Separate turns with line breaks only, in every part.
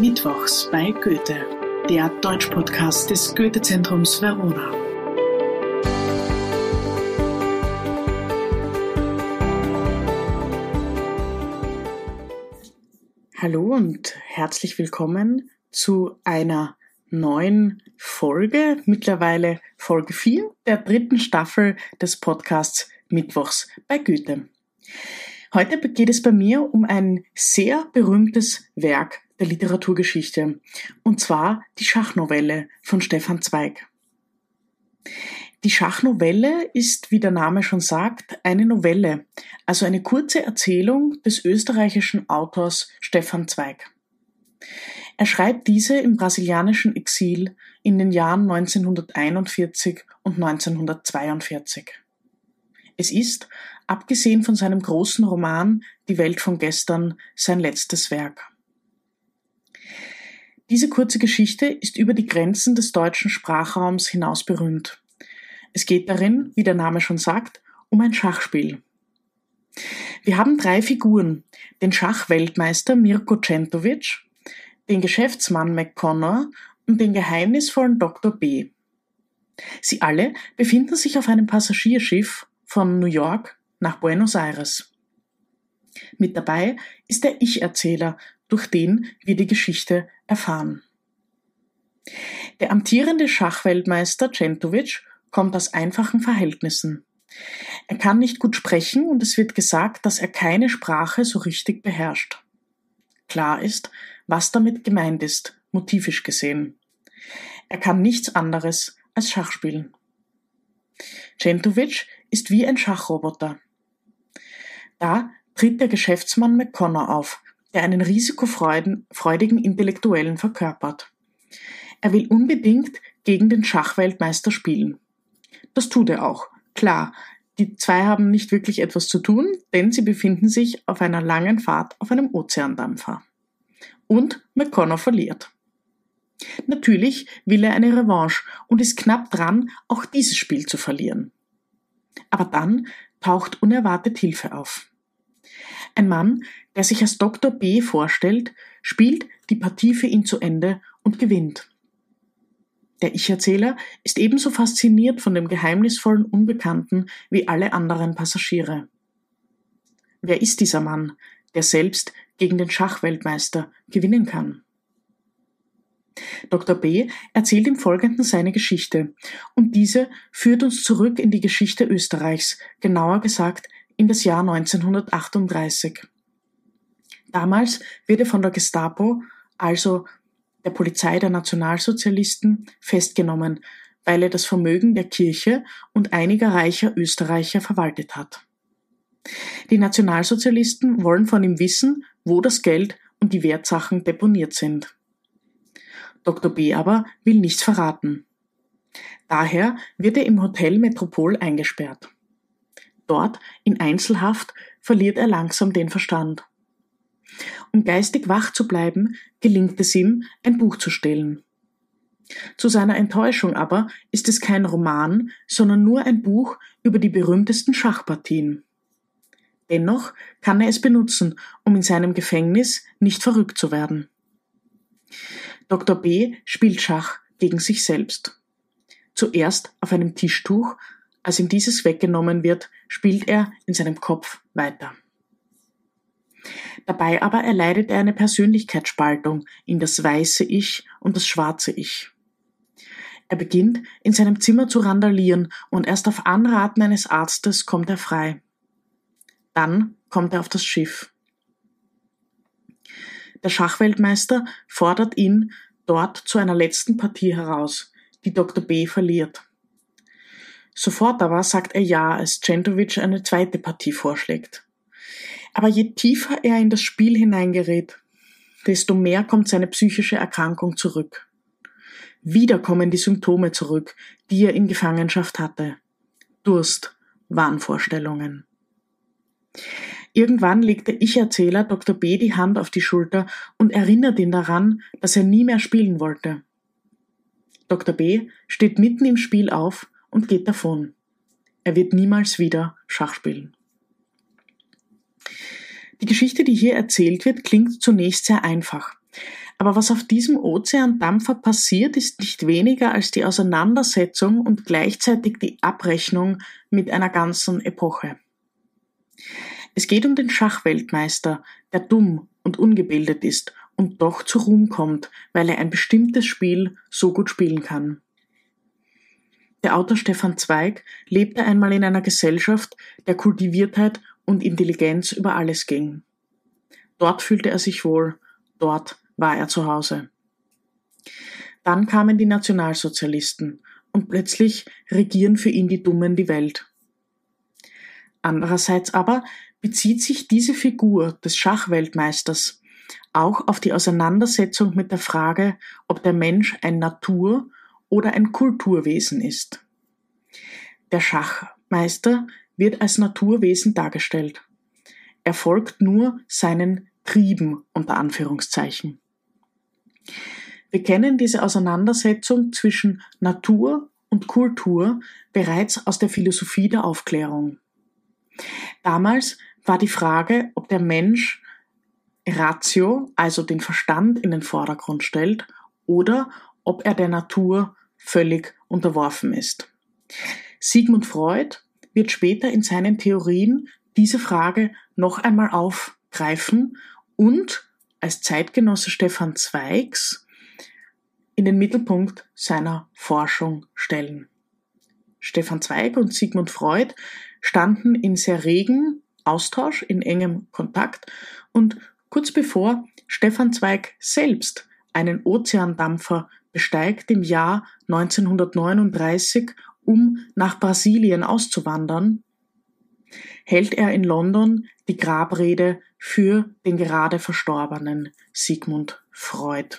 Mittwochs bei Goethe, der Deutschpodcast des Goethe-Zentrums Verona. Hallo und herzlich willkommen zu einer neuen Folge, mittlerweile Folge 4 der dritten Staffel des Podcasts Mittwochs bei Goethe. Heute geht es bei mir um ein sehr berühmtes Werk der Literaturgeschichte, und zwar die Schachnovelle von Stefan Zweig. Die Schachnovelle ist, wie der Name schon sagt, eine Novelle, also eine kurze Erzählung des österreichischen Autors Stefan Zweig. Er schreibt diese im brasilianischen Exil in den Jahren 1941 und 1942. Es ist, abgesehen von seinem großen Roman Die Welt von gestern, sein letztes Werk. Diese kurze Geschichte ist über die Grenzen des deutschen Sprachraums hinaus berühmt. Es geht darin, wie der Name schon sagt, um ein Schachspiel. Wir haben drei Figuren, den Schachweltmeister Mirko Centovic, den Geschäftsmann McConnor und den geheimnisvollen Dr. B. Sie alle befinden sich auf einem Passagierschiff von New York nach Buenos Aires. Mit dabei ist der Ich-Erzähler, durch den wir die Geschichte erfahren. Der amtierende Schachweltmeister Centovic kommt aus einfachen Verhältnissen. Er kann nicht gut sprechen und es wird gesagt, dass er keine Sprache so richtig beherrscht. Klar ist, was damit gemeint ist, motivisch gesehen. Er kann nichts anderes als Schach spielen. Centovic ist wie ein Schachroboter. Da tritt der Geschäftsmann McConnor auf, der einen risikofreudigen Intellektuellen verkörpert. Er will unbedingt gegen den Schachweltmeister spielen. Das tut er auch. Klar, die zwei haben nicht wirklich etwas zu tun, denn sie befinden sich auf einer langen Fahrt auf einem Ozeandampfer. Und McConnor verliert. Natürlich will er eine Revanche und ist knapp dran, auch dieses Spiel zu verlieren. Aber dann taucht unerwartet Hilfe auf. Ein Mann, der sich als Dr. B vorstellt, spielt die Partie für ihn zu Ende und gewinnt. Der Ich-Erzähler ist ebenso fasziniert von dem geheimnisvollen Unbekannten wie alle anderen Passagiere. Wer ist dieser Mann, der selbst gegen den Schachweltmeister gewinnen kann? Dr. B erzählt im Folgenden seine Geschichte, und diese führt uns zurück in die Geschichte Österreichs, genauer gesagt in das Jahr 1938. Damals wird er von der Gestapo, also der Polizei der Nationalsozialisten, festgenommen, weil er das Vermögen der Kirche und einiger reicher Österreicher verwaltet hat. Die Nationalsozialisten wollen von ihm wissen, wo das Geld und die Wertsachen deponiert sind. Dr. B aber will nichts verraten. Daher wird er im Hotel Metropol eingesperrt. Dort, in Einzelhaft, verliert er langsam den Verstand. Um geistig wach zu bleiben, gelingt es ihm, ein Buch zu stehlen. Zu seiner Enttäuschung aber ist es kein Roman, sondern nur ein Buch über die berühmtesten Schachpartien. Dennoch kann er es benutzen, um in seinem Gefängnis nicht verrückt zu werden. Dr. B spielt Schach gegen sich selbst. Zuerst auf einem Tischtuch, als ihm dieses weggenommen wird, spielt er in seinem Kopf weiter. Dabei aber erleidet er eine Persönlichkeitsspaltung in das weiße Ich und das schwarze Ich. Er beginnt in seinem Zimmer zu randalieren und erst auf Anraten eines Arztes kommt er frei. Dann kommt er auf das Schiff. Der Schachweltmeister fordert ihn dort zu einer letzten Partie heraus, die Dr. B verliert. Sofort aber sagt er ja, als Centovic eine zweite Partie vorschlägt. Aber je tiefer er in das Spiel hineingerät, desto mehr kommt seine psychische Erkrankung zurück. Wieder kommen die Symptome zurück, die er in Gefangenschaft hatte. Durst, Wahnvorstellungen. Irgendwann legt der Ich-Erzähler Dr. B die Hand auf die Schulter und erinnert ihn daran, dass er nie mehr spielen wollte. Dr. B steht mitten im Spiel auf und geht davon. Er wird niemals wieder Schach spielen. Die Geschichte, die hier erzählt wird, klingt zunächst sehr einfach. Aber was auf diesem Ozeandampfer passiert, ist nicht weniger als die Auseinandersetzung und gleichzeitig die Abrechnung mit einer ganzen Epoche. Es geht um den Schachweltmeister, der dumm und ungebildet ist und doch zu Ruhm kommt, weil er ein bestimmtes Spiel so gut spielen kann. Der Autor Stefan Zweig lebte einmal in einer Gesellschaft, der Kultiviertheit und Intelligenz über alles ging. Dort fühlte er sich wohl, dort war er zu Hause. Dann kamen die Nationalsozialisten und plötzlich regieren für ihn die Dummen die Welt. Andererseits aber bezieht sich diese Figur des Schachweltmeisters auch auf die Auseinandersetzung mit der Frage, ob der Mensch ein Natur- oder ein Kulturwesen ist. Der Schachmeister wird als Naturwesen dargestellt. Er folgt nur seinen Trieben unter Anführungszeichen. Wir kennen diese Auseinandersetzung zwischen Natur und Kultur bereits aus der Philosophie der Aufklärung. Damals war die Frage, ob der Mensch Ratio, also den Verstand in den Vordergrund stellt, oder ob er der Natur völlig unterworfen ist. Sigmund Freud wird später in seinen Theorien diese Frage noch einmal aufgreifen und als Zeitgenosse Stefan Zweigs in den Mittelpunkt seiner Forschung stellen. Stefan Zweig und Sigmund Freud standen in sehr regen Austausch, in engem Kontakt und kurz bevor Stefan Zweig selbst einen Ozeandampfer besteigt im Jahr 1939, um nach Brasilien auszuwandern, hält er in London die Grabrede für den gerade verstorbenen Sigmund Freud.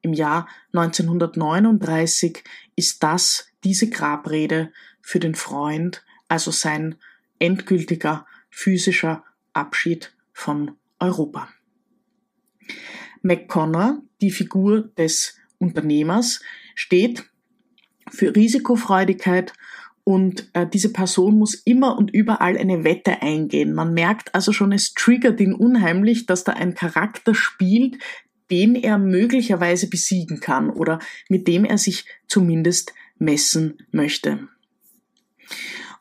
Im Jahr 1939 ist das diese Grabrede für den Freund, also sein endgültiger physischer Abschied von Europa. McConnor, die Figur des Unternehmers, steht für Risikofreudigkeit und äh, diese Person muss immer und überall eine Wette eingehen. Man merkt also schon, es triggert ihn unheimlich, dass da ein Charakter spielt, den er möglicherweise besiegen kann oder mit dem er sich zumindest messen möchte.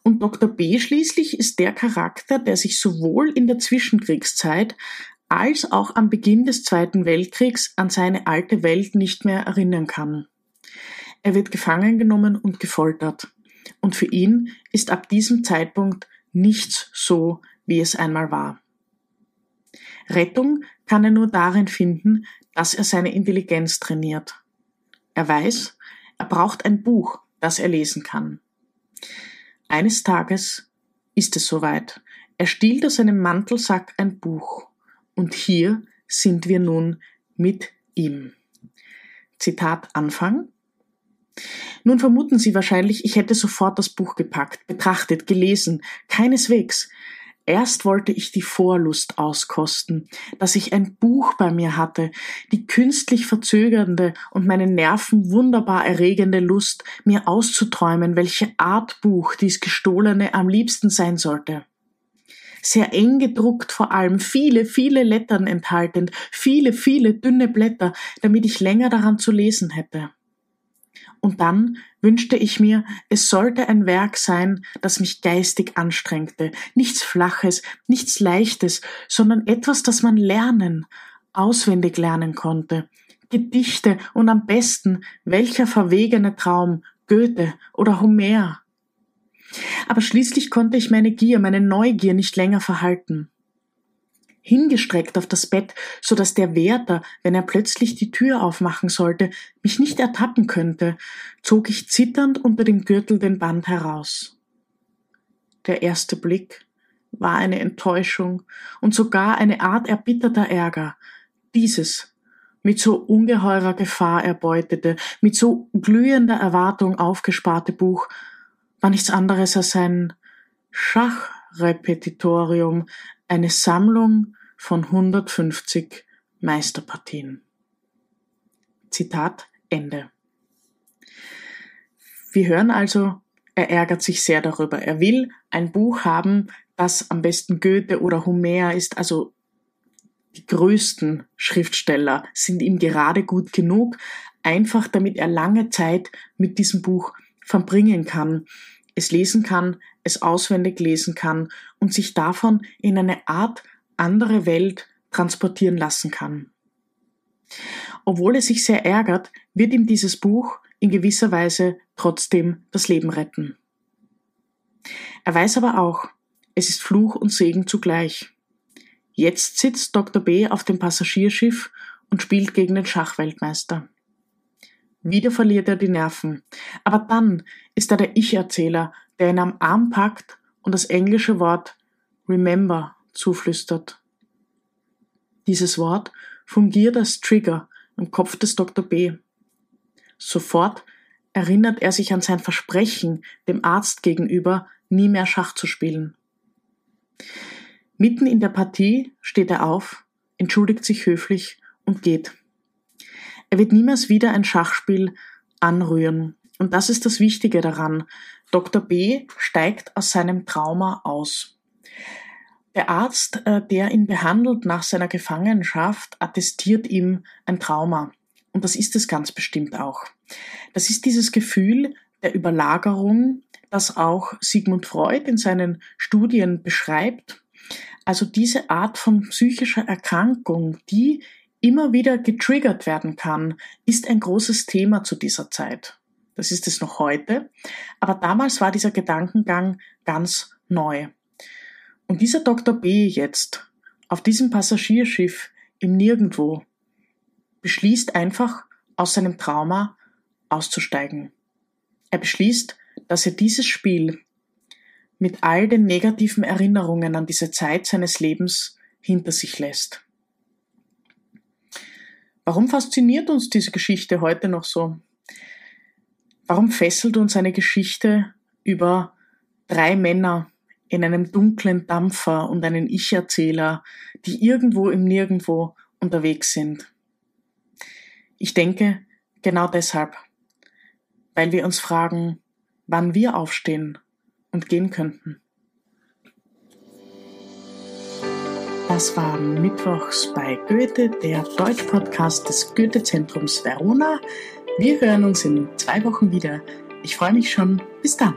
Und Dr. B schließlich ist der Charakter, der sich sowohl in der Zwischenkriegszeit als auch am Beginn des Zweiten Weltkriegs an seine alte Welt nicht mehr erinnern kann. Er wird gefangen genommen und gefoltert und für ihn ist ab diesem Zeitpunkt nichts so, wie es einmal war. Rettung kann er nur darin finden, dass er seine Intelligenz trainiert. Er weiß, er braucht ein Buch, das er lesen kann. Eines Tages ist es soweit. Er stiehlt aus seinem Mantelsack ein Buch. Und hier sind wir nun mit ihm. Zitat Anfang. Nun vermuten Sie wahrscheinlich, ich hätte sofort das Buch gepackt, betrachtet, gelesen. Keineswegs. Erst wollte ich die Vorlust auskosten, dass ich ein Buch bei mir hatte, die künstlich verzögernde und meine Nerven wunderbar erregende Lust, mir auszuträumen, welche Art Buch dies gestohlene am liebsten sein sollte. Sehr eng gedruckt vor allem, viele, viele Lettern enthaltend, viele, viele dünne Blätter, damit ich länger daran zu lesen hätte. Und dann wünschte ich mir, es sollte ein Werk sein, das mich geistig anstrengte, nichts Flaches, nichts Leichtes, sondern etwas, das man lernen, auswendig lernen konnte. Gedichte und am besten welcher verwegene Traum, Goethe oder Homer. Aber schließlich konnte ich meine Gier, meine Neugier nicht länger verhalten hingestreckt auf das Bett, so dass der Wärter, wenn er plötzlich die Tür aufmachen sollte, mich nicht ertappen könnte, zog ich zitternd unter dem Gürtel den Band heraus. Der erste Blick war eine Enttäuschung und sogar eine Art erbitterter Ärger. Dieses mit so ungeheurer Gefahr erbeutete, mit so glühender Erwartung aufgesparte Buch war nichts anderes als ein Schachrepetitorium, eine Sammlung von 150 Meisterpartien. Zitat Ende. Wir hören also, er ärgert sich sehr darüber. Er will ein Buch haben, das am besten Goethe oder Homer ist, also die größten Schriftsteller sind ihm gerade gut genug, einfach damit er lange Zeit mit diesem Buch verbringen kann, es lesen kann, es auswendig lesen kann und sich davon in eine Art andere Welt transportieren lassen kann. Obwohl er sich sehr ärgert, wird ihm dieses Buch in gewisser Weise trotzdem das Leben retten. Er weiß aber auch, es ist Fluch und Segen zugleich. Jetzt sitzt Dr. B auf dem Passagierschiff und spielt gegen den Schachweltmeister. Wieder verliert er die Nerven. Aber dann ist er der Ich-Erzähler, der ihn am Arm packt und das englische Wort Remember zuflüstert. Dieses Wort fungiert als Trigger im Kopf des Dr. B. Sofort erinnert er sich an sein Versprechen, dem Arzt gegenüber nie mehr Schach zu spielen. Mitten in der Partie steht er auf, entschuldigt sich höflich und geht. Er wird niemals wieder ein Schachspiel anrühren. Und das ist das Wichtige daran. Dr. B steigt aus seinem Trauma aus. Der Arzt, äh, der ihn behandelt nach seiner Gefangenschaft, attestiert ihm ein Trauma. Und das ist es ganz bestimmt auch. Das ist dieses Gefühl der Überlagerung, das auch Sigmund Freud in seinen Studien beschreibt. Also diese Art von psychischer Erkrankung, die immer wieder getriggert werden kann, ist ein großes Thema zu dieser Zeit. Das ist es noch heute. Aber damals war dieser Gedankengang ganz neu. Und dieser Dr. B jetzt auf diesem Passagierschiff im Nirgendwo beschließt einfach aus seinem Trauma auszusteigen. Er beschließt, dass er dieses Spiel mit all den negativen Erinnerungen an diese Zeit seines Lebens hinter sich lässt. Warum fasziniert uns diese Geschichte heute noch so? Warum fesselt uns eine Geschichte über drei Männer in einem dunklen Dampfer und einen Ich-Erzähler, die irgendwo im Nirgendwo unterwegs sind? Ich denke, genau deshalb, weil wir uns fragen, wann wir aufstehen und gehen könnten. Das war Mittwochs bei Goethe, der Deutsch-Podcast des Goethe-Zentrums Verona. Wir hören uns in zwei Wochen wieder. Ich freue mich schon. Bis dann.